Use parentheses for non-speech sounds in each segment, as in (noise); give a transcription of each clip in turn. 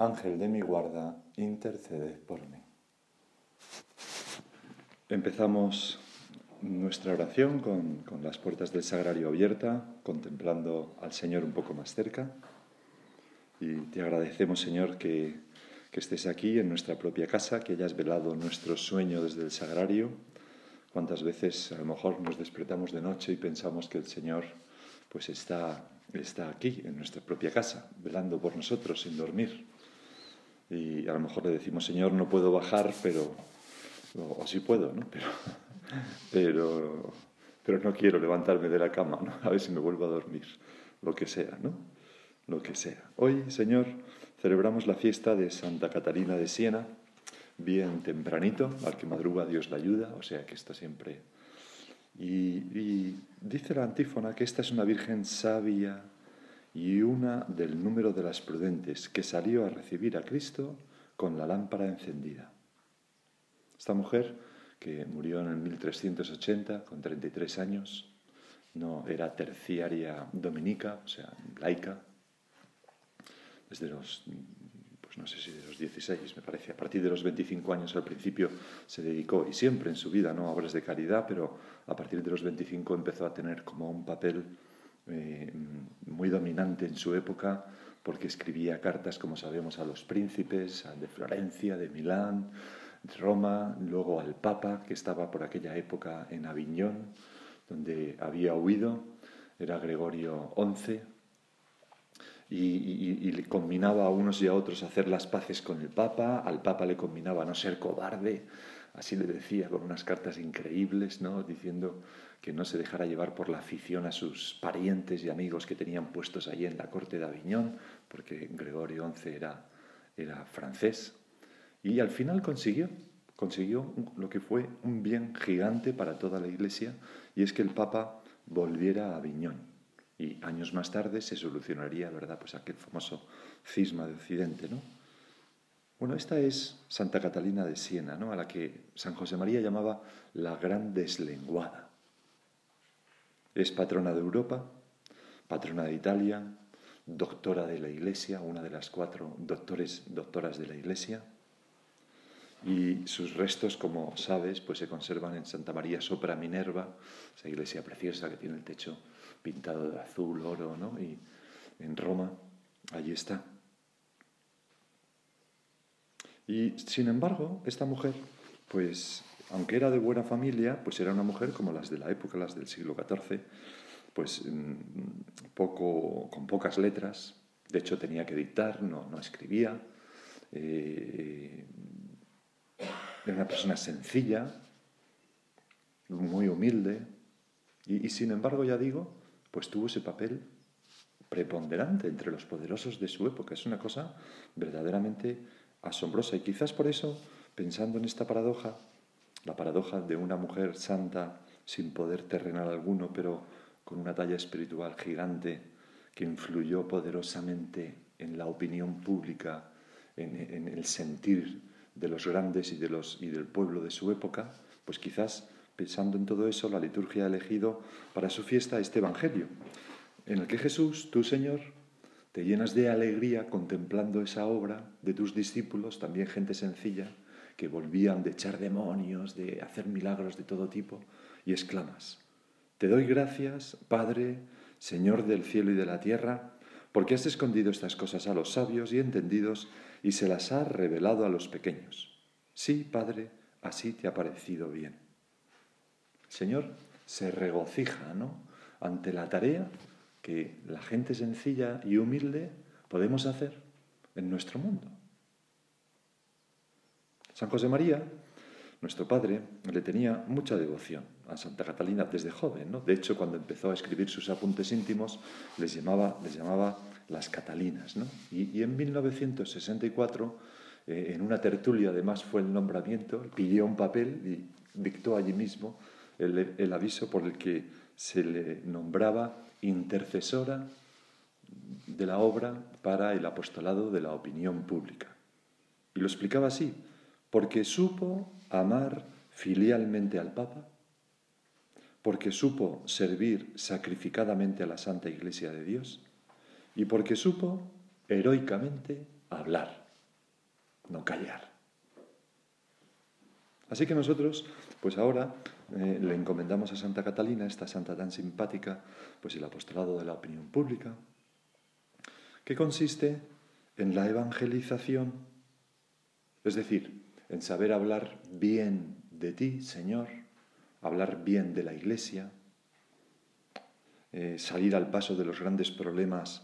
Ángel de mi guarda, intercede por mí. Empezamos nuestra oración con, las puertas del sagrario abierta, contemplando al Señor un poco más cerca. Y te agradecemos, Señor, que, que estés aquí en nuestra propia casa, que hayas velado nuestro sueño desde el sagrario. Cuántas veces a lo mejor nos despertamos de noche y pensamos que el Señor pues está, está aquí, en nuestra propia casa, velando por nosotros sin dormir. Y a lo mejor le decimos, Señor, no puedo bajar, pero, o, sí puedo, ¿no? Pero, (laughs) pero, pero no quiero levantarme de la cama, ¿no? A ver si me vuelvo a dormir, lo que sea, ¿no? Lo que sea. Hoy, Señor, celebramos la fiesta de Santa Catalina de Siena, bien tempranito, al que madruga Dios la ayuda, o sea que está siempre... Y, y dice la antífona que esta es una virgen sabia, y una del número de las prudentes que salió a recibir a Cristo con la lámpara encendida. Esta mujer, que murió en el 1380 con 33 años, no era terciaria dominica, o sea, laica, desde los, pues no sé si de los 16, me parece, a partir de los 25 años al principio se dedicó, y siempre en su vida, ¿no? a obras de caridad, pero a partir de los 25 empezó a tener como un papel eh, muy dominante en su época, porque escribía cartas, como sabemos, a los príncipes, de Florencia, de Milán, Roma, luego al Papa, que estaba por aquella época en Aviñón, donde había huido, era Gregorio XI, y, le combinaba a unos y a otros hacer las paces con el Papa, al Papa le combinaba no ser cobarde, así le decía con unas cartas increíbles, ¿no? diciendo que no se dejara llevar por la afición a sus parientes y amigos que tenían puestos allí en la corte de Aviñón, porque Gregorio XI era, francés. Y al final consiguió, consiguió lo que fue un bien gigante para toda la Iglesia, y es que el Papa volviera a Aviñón. Y años más tarde se solucionaría, ¿verdad?, pues aquel famoso cisma de Occidente, ¿no? Bueno, esta es Santa Catalina de Siena, ¿no? a la que San José María llamaba la gran deslenguada. Es patrona de Europa, patrona de Italia, doctora de la Iglesia, una de las cuatro doctores, doctoras de la Iglesia. Y sus restos, como sabes, pues se conservan en Santa María Sopra Minerva, esa iglesia preciosa que tiene el techo pintado de azul, oro, ¿no? Y en Roma, allí está. Y sin embargo, esta mujer, pues aunque era de buena familia, pues era una mujer como las de la época, las del siglo XIV, pues mm, poco, con pocas letras, de hecho tenía que dictar, no, escribía, eh, era una persona sencilla, muy humilde, y sin embargo, ya digo, pues tuvo ese papel preponderante entre los poderosos de su época. Es una cosa verdaderamente asombrosa. Y quizás por eso, pensando en esta paradoja, la paradoja de una mujer santa sin poder terrenal alguno, pero con una talla espiritual gigante que influyó poderosamente en la opinión pública, en, el sentir de los grandes y, de los, y del pueblo de su época, pues quizás pensando en todo eso, la liturgia ha elegido para su fiesta este Evangelio, en el que Jesús, tú Señor, te llenas de alegría contemplando esa obra de tus discípulos, también gente sencilla, que volvían de echar demonios, de hacer milagros de todo tipo, y exclamas, Te doy gracias, Padre, Señor del cielo y de la tierra, porque has escondido estas cosas a los sabios y entendidos y se las has revelado a los pequeños. Sí, Padre, así te ha parecido bien. Señor se regocija, ¿no? Ante la tarea que la gente sencilla y humilde podemos hacer en nuestro mundo. San José María, nuestro padre, le tenía mucha devoción a Santa Catalina desde joven. ¿no? De hecho, cuando empezó a escribir sus apuntes íntimos, les llamaba, les llamaba las Catalinas. Y, en 1964, eh, en una tertulia, además fue el nombramiento, pidió un papel y dictó allí mismo el aviso por el que se le nombraba intercesora de la obra para el apostolado de la opinión pública. Y lo explicaba así, porque supo amar filialmente al Papa, porque supo servir sacrificadamente a la Santa Iglesia de Dios y porque supo heroicamente hablar, no callar. Así que nosotros, pues ahora eh, le encomendamos a Santa Catalina, esta santa tan simpática, pues el apostolado de la opinión pública, que consiste en la evangelización, es decir, en saber hablar bien de ti, Señor, hablar bien de la Iglesia, eh, salir al paso de los grandes problemas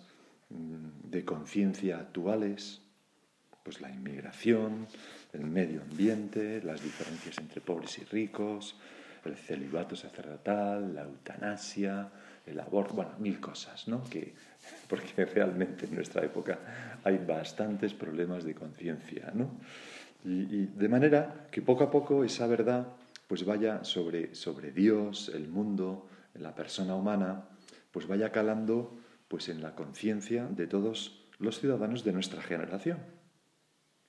mm, de conciencia actuales, pues la inmigración, el medio ambiente, las diferencias entre pobres y ricos, el celibato sacerdotal, la eutanasia, el aborto, bueno, mil cosas, ¿no? Que, porque (laughs) realmente en nuestra época hay bastantes problemas de conciencia, ¿no? Y, de manera que poco a poco esa verdad pues vaya sobre, sobre Dios, el mundo, la persona humana, pues vaya calando pues en la conciencia de todos los ciudadanos de nuestra generación.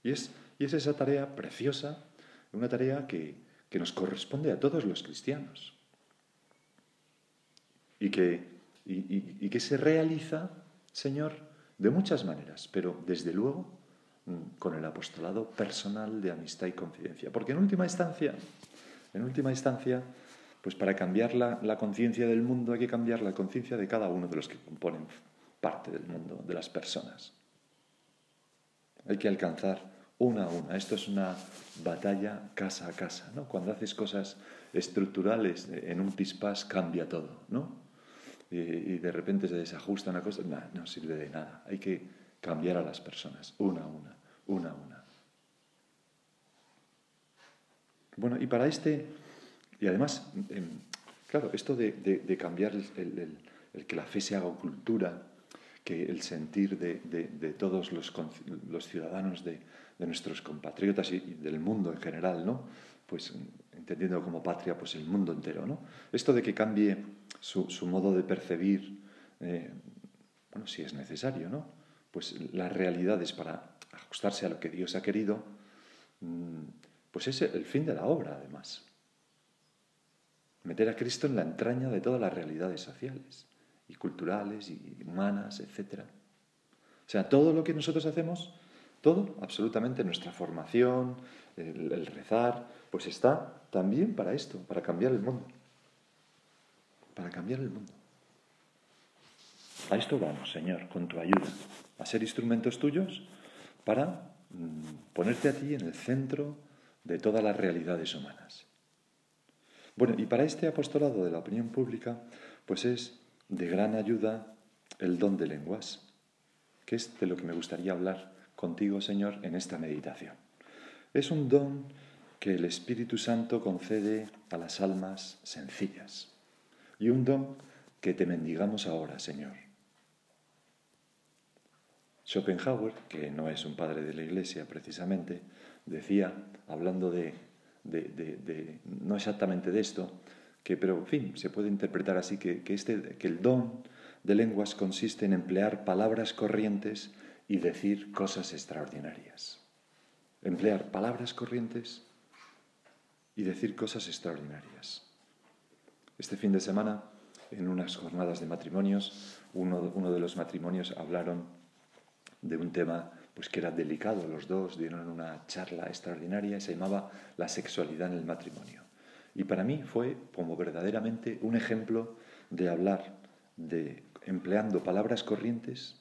Y es, y es esa tarea preciosa, una tarea que, que nos corresponde a todos los cristianos y que, y, que se realiza, Señor, de muchas maneras, pero desde luego con el apostolado personal de amistad y confidencia. Porque en última instancia, en última instancia, pues para cambiar la, la conciencia del mundo hay que cambiar la conciencia de cada uno de los que componen parte del mundo, de las personas. Hay que alcanzar una a una. Esto es una batalla casa a casa, ¿no? Cuando haces cosas estructurales en un pispás cambia todo, ¿no? Y, de repente se desajusta una cosa, no sirve de nada. Hay que cambiar a las personas, una a una, una a una. Bueno, y para este, y además, em, claro, esto de, cambiar el, el, que la fe se haga cultura, que el sentir de, todos los, los ciudadanos de, de nuestros compatriotas y del mundo en general, ¿no? Pues entendiendo como patria, pues el mundo entero, ¿no? Esto de que cambie su, modo de percibir, eh, bueno, si es necesario, ¿no? Pues las realidades para ajustarse a lo que Dios ha querido, mm, pues es el fin de la obra, además. Meter a Cristo en la entraña de todas las realidades sociales y culturales y humanas, etc. O sea, todo lo que nosotros hacemos todo, absolutamente, nuestra formación, el, rezar, pues está también para esto, para cambiar el mundo. Para cambiar el mundo. A esto vamos, Señor, con tu ayuda, a ser instrumentos tuyos para mm, ponerte a ti en el centro de todas las realidades humanas. Bueno, y para este apostolado de la opinión pública, pues es de gran ayuda el don de lenguas, que es de lo que me gustaría hablar contigo, Señor, en esta meditación. Es un don que el Espíritu Santo concede a las almas sencillas y un don que te mendigamos ahora, Señor. Schopenhauer, que no es un padre de la Iglesia precisamente, decía, hablando de, no exactamente de esto, que, pero en fin, se puede interpretar así, que, este, que el don de lenguas consiste en emplear palabras corrientes y decir cosas extraordinarias. Emplear palabras corrientes y decir cosas extraordinarias. Este fin de semana, en unas jornadas de matrimonios, uno de los matrimonios hablaron de un tema pues que era delicado. Los dos dieron una charla extraordinaria y se llamaba La sexualidad en el matrimonio. Y para mí fue como verdaderamente un ejemplo de hablar de empleando palabras corrientes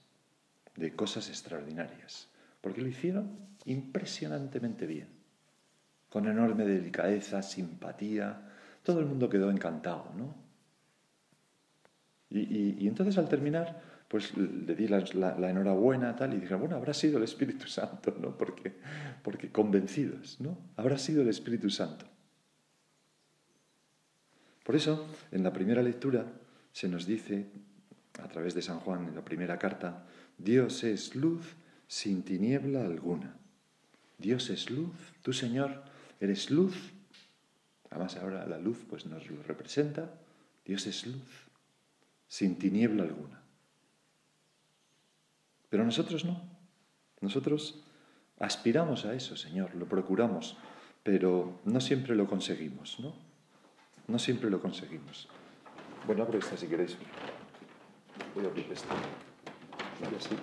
de cosas extraordinarias, porque lo hicieron impresionantemente bien, con enorme delicadeza, simpatía, todo el mundo quedó encantado, ¿no? Y, entonces al terminar, pues le di la, enhorabuena tal y dije, bueno, habrá sido el Espíritu Santo, ¿no? Porque, porque convencidos, ¿no? Habrá sido el Espíritu Santo. Por eso, en la primera lectura se nos dice, a través de San Juan, en la primera carta, Dios es luz sin tiniebla alguna. Dios es luz, tú Señor eres luz. Además ahora la luz pues nos lo representa. Dios es luz, sin tiniebla alguna. Pero nosotros no. Nosotros aspiramos a eso, Señor, lo procuramos, pero no siempre lo conseguimos, ¿no? No siempre lo conseguimos. Bueno, abro esta si queréis. Voy a abrir esta. Y así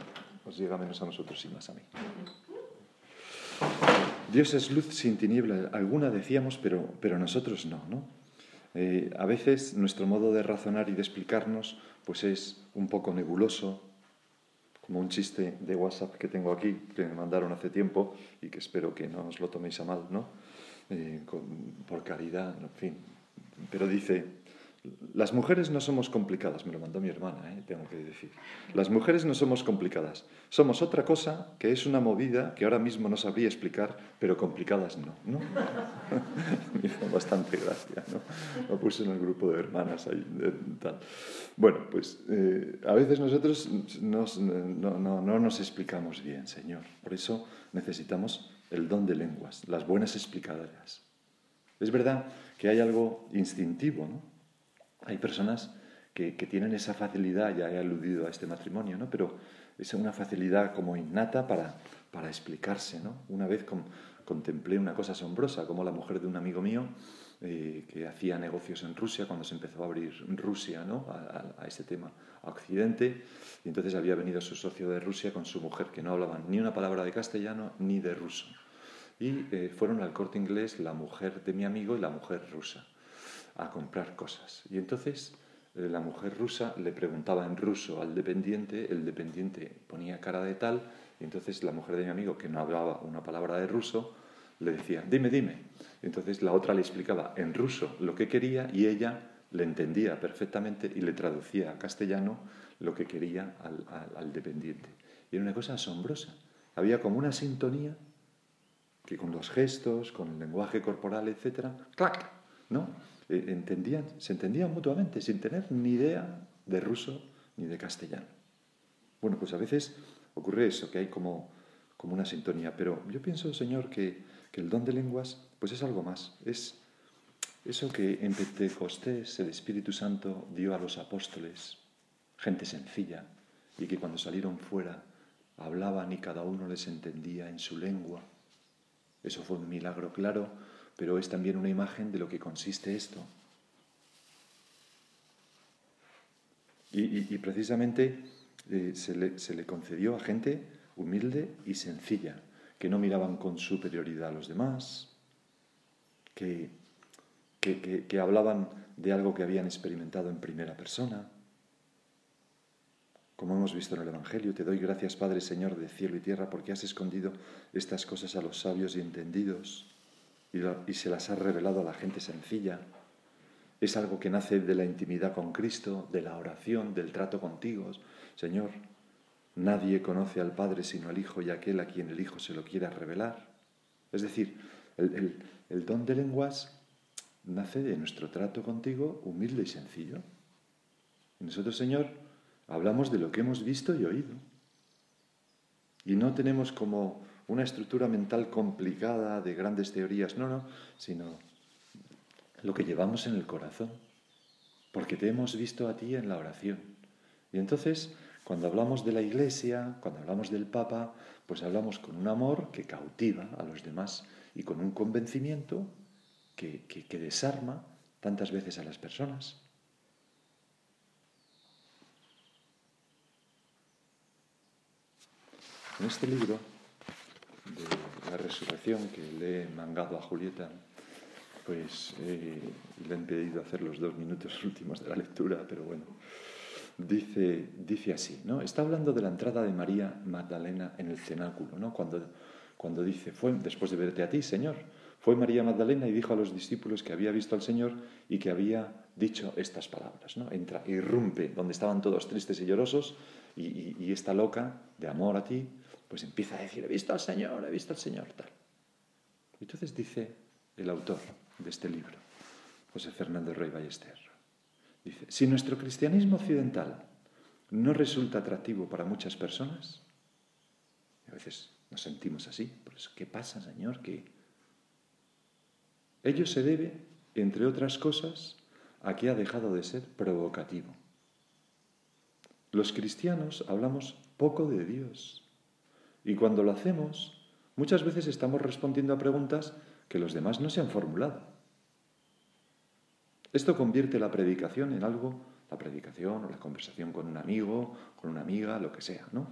os llega menos a nosotros y más a mí. Dios es luz sin tiniebla. Alguna decíamos, pero, pero nosotros no, ¿no? Eh, a veces nuestro modo de razonar y de explicarnos pues es un poco nebuloso, como un chiste de WhatsApp que tengo aquí, que me mandaron hace tiempo y que espero que no os lo toméis a mal, ¿no? Eh, por caridad, en fin. Pero dice, las mujeres no somos complicadas, me lo mandó mi hermana, ¿eh? tengo que decir. Las mujeres no somos complicadas. Somos otra cosa que es una movida que ahora mismo no sabría explicar, pero complicadas no. ¿no? (laughs) me hizo bastante gracia, ¿no? Lo puse en el grupo de hermanas ahí. tal. Bueno, pues eh, a veces nosotros no, no nos explicamos bien, Señor. Por eso necesitamos el don de lenguas, las buenas explicadoras. Es verdad que hay algo instintivo, ¿no? Hay personas que, tienen esa facilidad, ya he aludido a este matrimonio, ¿no? pero es una facilidad como innata para, para explicarse. ¿no? Una vez contemplé una cosa asombrosa, como la mujer de un amigo mío, eh, que hacía negocios en Rusia, cuando se empezó a abrir Rusia ¿no? a, este tema, a Occidente, y entonces había venido su socio de Rusia con su mujer, que no hablaban ni una palabra de castellano ni de ruso. Y eh, fueron al corte inglés la mujer de mi amigo y la mujer rusa a comprar cosas. Y entonces eh, la mujer rusa le preguntaba en ruso al dependiente, el dependiente ponía cara de tal, y entonces la mujer de mi amigo, que no hablaba una palabra de ruso, le decía, dime, dime. Y entonces la otra le explicaba en ruso lo que quería y ella le entendía perfectamente y le traducía a castellano lo que quería al, al dependiente. Y era una cosa asombrosa. Había como una sintonía que con los gestos, con el lenguaje corporal, etcétera, ¡clac! ¿no? Eh, entendían, se entendían mutuamente sin tener ni idea de ruso ni de castellano. Bueno, pues a veces ocurre eso, que hay como, como una sintonía, pero yo pienso, Señor, que, que el don de lenguas pues es algo más, es eso que en Pentecostés el Espíritu Santo dio a los apóstoles, gente sencilla, y que cuando salieron fuera hablaban y cada uno les entendía en su lengua. Eso fue un milagro claro pero es también una imagen de lo que consiste esto. Y, precisamente eh, se, le, concedió a gente humilde y sencilla, que no miraban con superioridad a los demás, que, que hablaban de algo que habían experimentado en primera persona. Como hemos visto en el Evangelio, te doy gracias, Padre Señor de cielo y tierra, porque has escondido estas cosas a los sabios y entendidos y, se las ha revelado a la gente sencilla. Es algo que nace de la intimidad con Cristo, de la oración, del trato contigo. Señor, nadie conoce al Padre sino al Hijo y aquel a quien el Hijo se lo quiera revelar. Es decir, el, don de lenguas nace de nuestro trato contigo humilde y sencillo. Nosotros, Señor, hablamos de lo que hemos visto y oído. Y no tenemos como una estructura mental complicada de grandes teorías, no, no, sino lo que llevamos en el corazón, porque te hemos visto a ti en la oración. Y entonces, cuando hablamos de la Iglesia, cuando hablamos del Papa, pues hablamos con un amor que cautiva a los demás y con un convencimiento que, que desarma tantas veces a las personas. En este libro de la resurrección que le he mangado a Julieta, pues eh, le he impedido hacer los dos minutos (laughs) últimos de la lectura, pero bueno, dice, dice así, ¿no? Está hablando de la entrada de María Magdalena en el cenáculo, ¿no? Cuando, cuando dice, fue después de verte a ti, Señor, fue María Magdalena y dijo a los discípulos que había visto al Señor y que había dicho estas palabras, ¿no? Entra, irrumpe, donde estaban todos tristes y llorosos, y, y, y esta loca de amor a ti, pues empieza a decir, he visto al Señor, he visto al Señor, tal. Entonces dice el autor de este libro, José Fernando Rey Ballester, dice, si nuestro cristianismo occidental no resulta atractivo para muchas personas. a veces nos sentimos así. ¿Qué pasa, Señor? Que ello se debe, entre otras cosas, a que ha dejado de ser provocativo. Los cristianos hablamos poco de Dios y cuando lo hacemos, muchas veces estamos respondiendo a preguntas que los demás no se han formulado. Esto convierte la predicación en algo, la predicación o la conversación con un amigo, con una amiga, lo que sea, ¿no?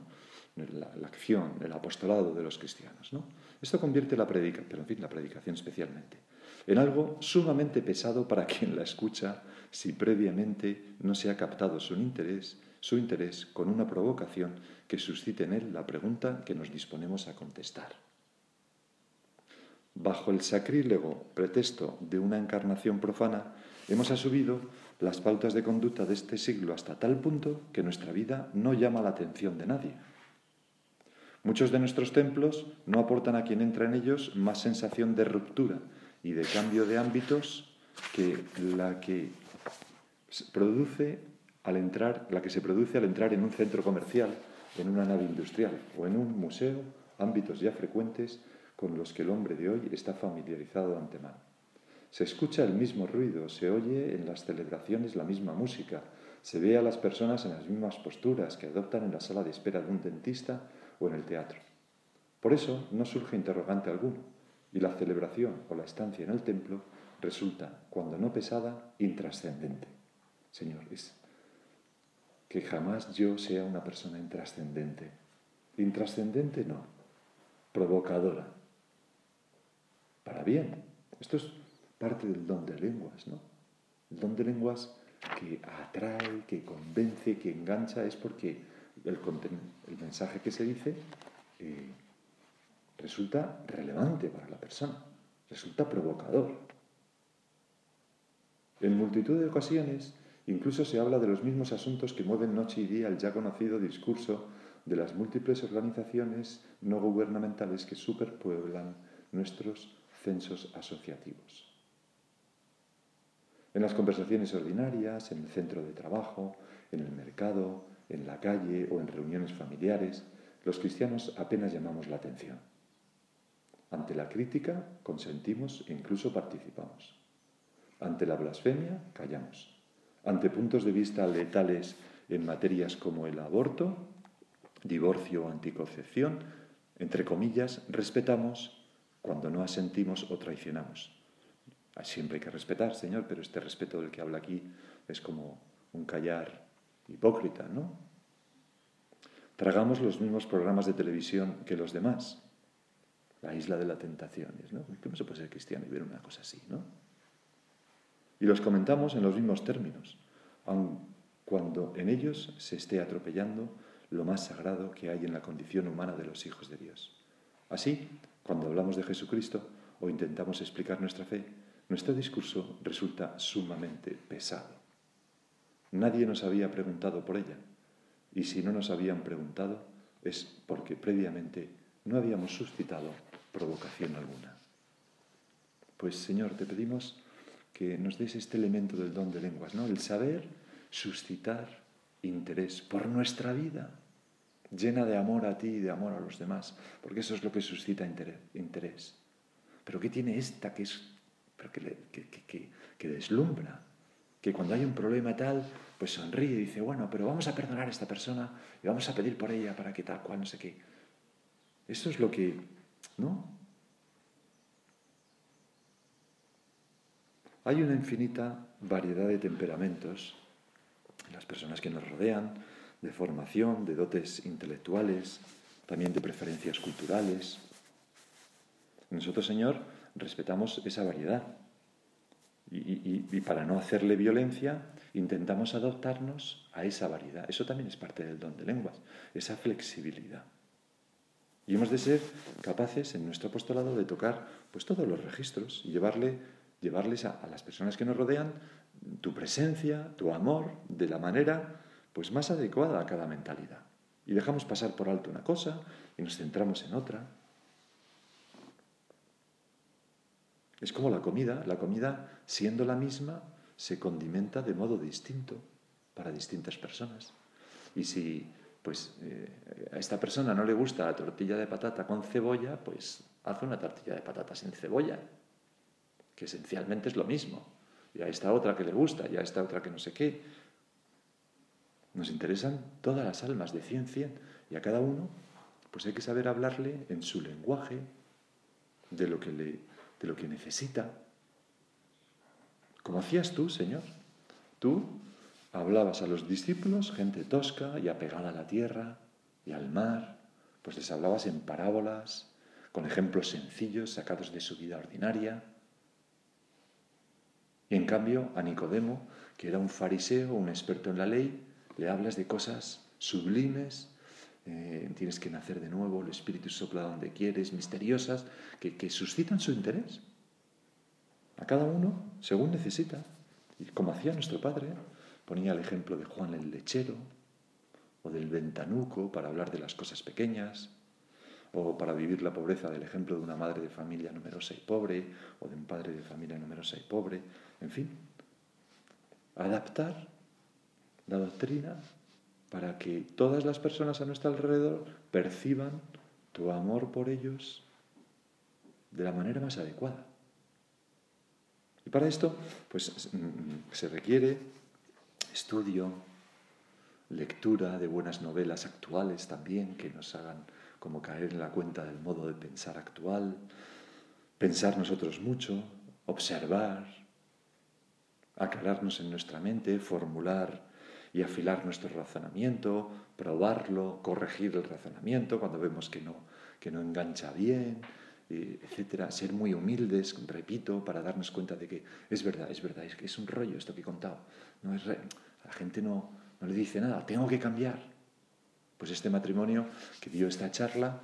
La, acción, el apostolado de los cristianos, ¿no? Esto convierte la predicación, pero en fin, la predicación especialmente, en algo sumamente pesado para quien la escucha si previamente no se ha captado su interés, su interés con una provocación que suscite en él la pregunta que nos disponemos a contestar. Bajo el sacrílego pretexto de una encarnación profana, hemos asumido las pautas de conducta de este siglo hasta tal punto que nuestra vida no llama la atención de nadie. Muchos de nuestros templos no aportan a quien entra en ellos más sensación de ruptura y de cambio de ámbitos que la que produce al entrar, la que se produce al entrar en un centro comercial, en una nave industrial o en un museo, ámbitos ya frecuentes con los que el hombre de hoy está familiarizado de antemano. Se escucha el mismo ruido, se oye en las celebraciones la misma música, se ve a las personas en las mismas posturas que adoptan en la sala de espera de un dentista o en el teatro. Por eso no surge interrogante alguno, y la celebración o la estancia en el templo resulta, cuando no pesada, intrascendente. Señor, es que jamás yo sea una persona intrascendente. Intrascendente no, provocadora, para bien. Esto es parte del don de lenguas, ¿no? El don de lenguas que atrae, que convence, que engancha, es porque el, el mensaje que se dice eh, resulta relevante para la persona, resulta provocador. En multitud de ocasiones incluso se habla de los mismos asuntos que mueven noche y día el ya conocido discurso de las múltiples organizaciones no gubernamentales que superpueblan nuestros censos asociativos. En las conversaciones ordinarias, en el centro de trabajo, en el mercado, en la calle o en reuniones familiares, los cristianos apenas llamamos la atención. Ante la crítica consentimos e incluso participamos. Ante la blasfemia callamos. Ante puntos de vista letales en materias como el aborto, divorcio o anticoncepción, entre comillas, respetamos cuando no asentimos o traicionamos. Siempre hay que respetar, Señor, pero este respeto del que habla aquí es como un callar hipócrita, ¿no? Tragamos los mismos programas de televisión que los demás. La isla de las tentaciones, ¿no? ¿Cómo se puede ser cristiano y ver una cosa así, ¿no? Y los comentamos en los mismos términos, aun cuando en ellos se esté atropellando lo más sagrado que hay en la condición humana de los hijos de Dios. Así, cuando hablamos de Jesucristo o intentamos explicar nuestra fe, nuestro discurso resulta sumamente pesado. Nadie nos había preguntado por ella, y si no nos habían preguntado es porque previamente no habíamos suscitado provocación alguna. Pues Señor, te pedimos que nos des este elemento del don de lenguas, ¿no? El saber suscitar interés por nuestra vida, llena de amor a ti y de amor a los demás, porque eso es lo que suscita interés. Pero ¿qué tiene esta que, es, que, que, deslumbra? Que cuando hay un problema tal, pues sonríe y dice, bueno, pero vamos a perdonar a esta persona y vamos a pedir por ella para que tal cual, no sé qué. Eso es lo que, ¿no? Hay una infinita variedad de temperamentos en las personas que nos rodean, de formación, de dotes intelectuales, también de preferencias culturales. Nosotros, Señor, respetamos esa variedad y, para no hacerle violencia intentamos adoptarnos a esa variedad. Eso también es parte del don de lenguas, esa flexibilidad. Y hemos de ser capaces en nuestro apostolado de tocar pues, todos los registros y llevarle, llevarles a las personas que nos rodean tu presencia, tu amor, de la manera pues más adecuada a cada mentalidad. Y dejamos pasar por alto una cosa y nos centramos en otra. Es como la comida. La comida, siendo la misma, se condimenta de modo distinto para distintas personas. Y si pues eh, a esta persona no le gusta la tortilla de patata con cebolla, pues haz una tortilla de patata sin cebolla, que esencialmente es lo mismo. Y a esta otra que le gusta, y a esta otra que no sé qué. Nos interesan todas las almas de cien cien y a cada uno pues hay que saber hablarle en su lenguaje de lo que, le, de lo que necesita. Como hacías tú, Señor. Tú hablabas a los discípulos, gente tosca y apegada a la tierra y al mar, pues les hablabas en parábolas, con ejemplos sencillos sacados de su vida ordinaria. Y en cambio a Nicodemo, que era un fariseo, un experto en la ley, le hablas de cosas sublimes, eh, tienes que nacer de nuevo, el Espíritu sopla donde quieres, misteriosas, que, que suscitan su interés. A cada uno según necesita. Y como hacía nuestro Padre, ponía el ejemplo de Juan el lechero, o del ventanuco para hablar de las cosas pequeñas, o para vivir la pobreza del ejemplo de una madre de familia numerosa y pobre, o de un padre de familia numerosa y pobre, en fin. Adaptar la doctrina para que todas las personas a nuestro alrededor perciban tu amor por ellos de la manera más adecuada. Y para esto, pues mm, se requiere estudio, lectura de buenas novelas actuales también que nos hagan como caer en la cuenta del modo de pensar actual, pensar nosotros mucho, observar, aclararnos en nuestra mente, formular y afilar nuestro razonamiento, probarlo, corregir el razonamiento cuando vemos que no, que no engancha bien, etcétera, ser muy humildes, repito, para darnos cuenta de que es verdad, es verdad, es es un rollo esto que he contado. No es la gente no, no le dice nada, tengo que cambiar. Pues este matrimonio que dio esta charla,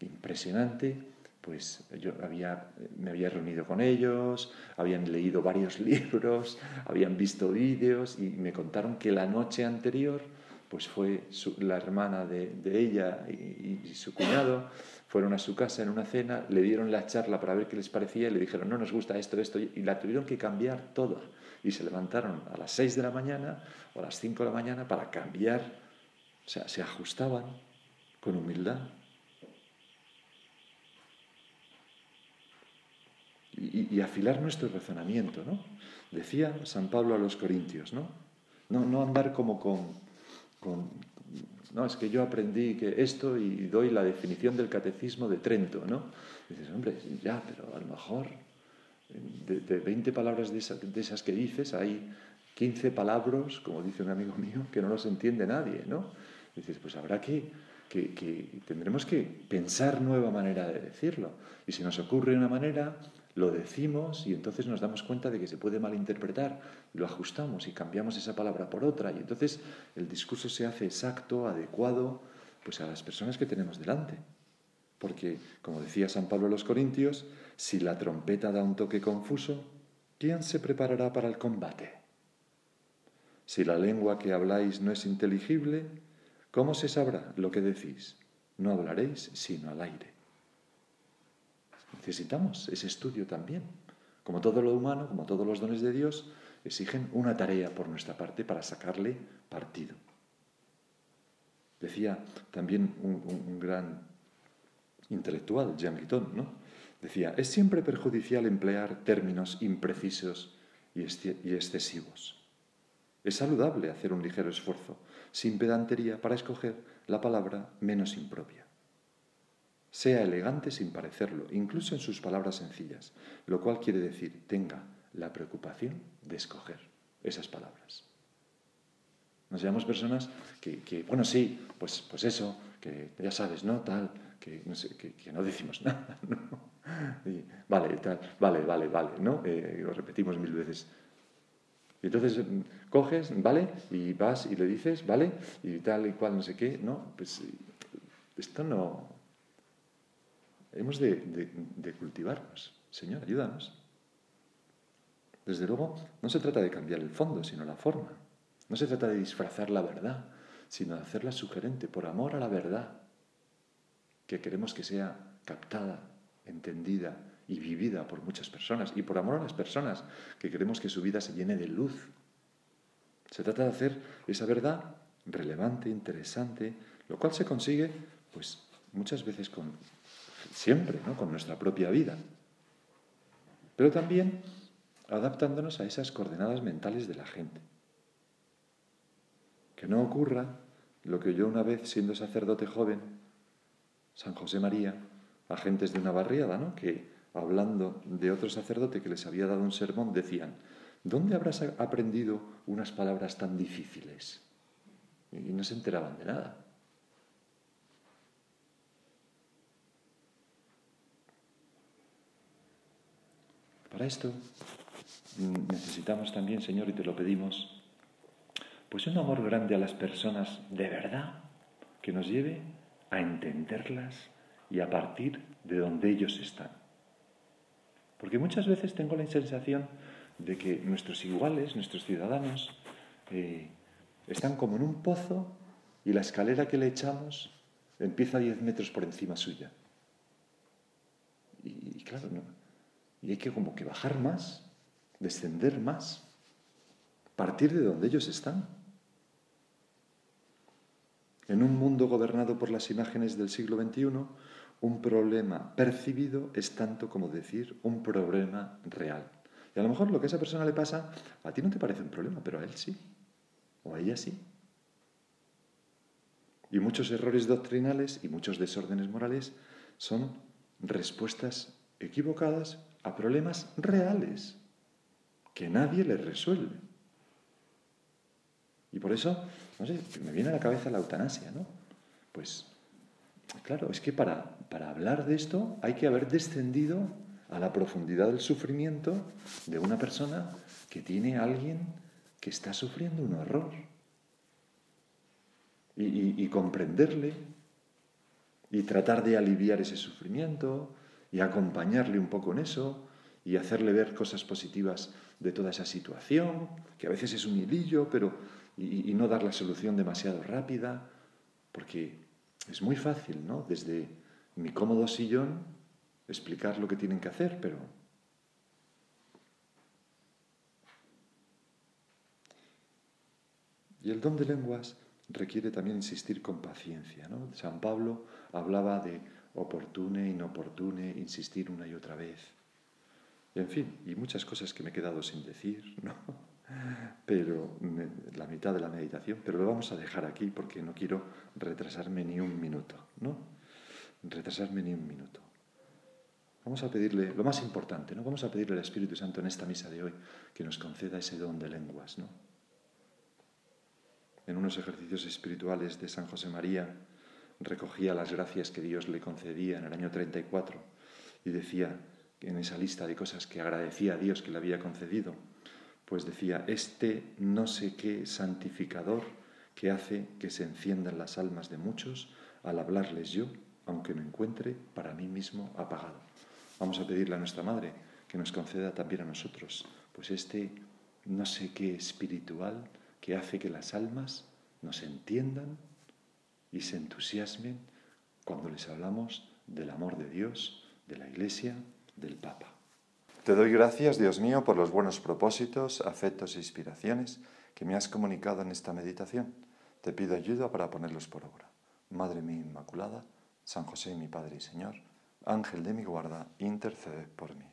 impresionante, pues yo había, me había reunido con ellos, habían leído varios (laughs) libros, habían visto vídeos y me contaron que la noche anterior, pues fue la hermana de, ella y, su cuñado, fueron a su casa en una cena, le dieron la charla para ver qué les parecía y le dijeron, no nos gusta esto, esto, y la tuvieron que cambiar toda. Y se levantaron a las 6 de la mañana o a las 5 de la mañana para cambiar, o sea, se ajustaban con humildad. Y, afilar nuestro razonamiento, ¿no? Decía San Pablo a los Corintios, ¿no? No, no andar como con, con no, es que yo aprendí que esto y doy la definición del catecismo de Trento, ¿no? dices, hombre, ya, pero a lo mejor de, de 20 palabras de, de, esas que dices hay 15 palabras, como dice un amigo mío, que no los entiende nadie, ¿no? dices, pues habrá que, que, que, tendremos que pensar nueva manera de decirlo. Y si nos ocurre una manera, lo decimos y entonces nos damos cuenta de que se puede malinterpretar, lo ajustamos y cambiamos esa palabra por otra y entonces el discurso se hace exacto, adecuado, pues a las personas que tenemos delante. Porque, como decía San Pablo a los Corintios, si la trompeta da un toque confuso, ¿quién se preparará para el combate? Si la lengua que habláis no es inteligible, ¿cómo se sabrá lo que decís? No hablaréis sino al aire. Necesitamos ese estudio también. Como todo lo humano, como todos los dones de Dios, exigen una tarea por nuestra parte para sacarle partido. Decía también un, gran intelectual, Jean Guiton, ¿no? Decía, es siempre perjudicial emplear términos imprecisos y excesivos. Es saludable hacer un ligero esfuerzo, sin pedantería, para escoger la palabra menos impropia. Sea elegante sin parecerlo, incluso en sus palabras sencillas, lo cual quiere decir tenga la preocupación de escoger esas palabras. Nos llamamos personas que, bueno, sí, pues, pues eso, que ya sabes, ¿no? Tal, que no, sé, que, no decimos (laughs) nada, ¿no? vale, tal, vale, vale, vale, ¿no? Eh, lo repetimos mil veces. Y entonces mm, coges, ¿vale? Y vas y le dices, ¿vale? Y tal y cual, no sé qué, ¿no? Pues esto no, Hemos de, cultivarnos. Señor, ayúdanos. Desde luego, no se trata de cambiar el fondo, sino la forma. No se trata de disfrazar la verdad, sino de hacerla sugerente por amor a la verdad, que queremos que sea captada, entendida y vivida por muchas personas, y por amor a las personas, que queremos que su vida se llene de luz. Se trata de hacer esa verdad relevante, interesante, lo cual se consigue, pues, muchas veces con, siempre, ¿no? Con nuestra propia vida. Pero también adaptándonos a esas coordenadas mentales de la gente. Que no ocurra lo que yo una vez, siendo sacerdote joven, San José María, agentes de una barriada, ¿no? que hablando de otro sacerdote que les había dado un sermón, decían, ¿dónde habrás aprendido unas palabras tan difíciles? Y no se enteraban de nada. Para esto necesitamos también, Señor, y te lo pedimos, pues un amor grande a las personas de verdad que nos lleve a entenderlas y a partir de donde ellos están. Porque muchas veces tengo la sensación de que nuestros iguales, nuestros ciudadanos, eh, están como en un pozo y la escalera que le echamos empieza a 10 metros por encima suya. Y, claro, ¿no? Y hay que como que bajar más, descender más, partir de donde ellos están. En un mundo gobernado por las imágenes del siglo XXI, un problema percibido es tanto como decir un problema real. Y a lo mejor lo que a esa persona le pasa, a ti no te parece un problema, pero a él sí, o a ella sí. Y muchos errores doctrinales y muchos desórdenes morales son respuestas equivocadas a problemas reales que nadie les resuelve. Y por eso, no sé, me viene a la cabeza la eutanasia, ¿no? Pues, claro, es que para, para hablar de esto hay que haber descendido a la profundidad del sufrimiento de una persona que tiene a alguien que está sufriendo un horror. Y, y, comprenderle y tratar de aliviar ese sufrimiento y acompañarle un poco en eso y hacerle ver cosas positivas de toda esa situación, que a veces es un hilillo, pero y, no dar la solución demasiado rápida, porque es muy fácil, ¿no? Desde mi cómodo sillón explicar lo que tienen que hacer, pero Y el don de lenguas requiere también insistir con paciencia. ¿no? San Pablo hablaba de oportune, inoportune, insistir una y otra vez. En fin, y muchas cosas que me he quedado sin decir, (laughs) ¿no? Pero la mitad de la meditación, pero lo vamos a dejar aquí porque no quiero retrasarme ni un minuto, ¿no? Retrasarme ni un minuto. Vamos a pedirle, lo más importante, ¿no? Vamos a pedirle al Espíritu Santo en esta misa de hoy que nos conceda ese don de lenguas, ¿no? En unos ejercicios espirituales de San José María, recogía las gracias que Dios le concedía en el año 34 y decía en esa lista de cosas que agradecía a Dios que le había concedido, pues decía, este no sé qué santificador que hace que se enciendan las almas de muchos al hablarles yo, aunque me encuentre para mí mismo apagado. Vamos a pedirle a nuestra Madre que nos conceda también a nosotros, pues este no sé qué espiritual que hace que las almas nos entiendan y se entusiasmen cuando les hablamos del amor de Dios, de la Iglesia, del Papa. Te doy gracias, Dios mío, por los buenos propósitos, afectos e inspiraciones que me has comunicado en esta meditación. Te pido ayuda para ponerlos por obra. Madre mía Inmaculada, San José mi Padre y Señor, Ángel de mi guarda, intercede por mí.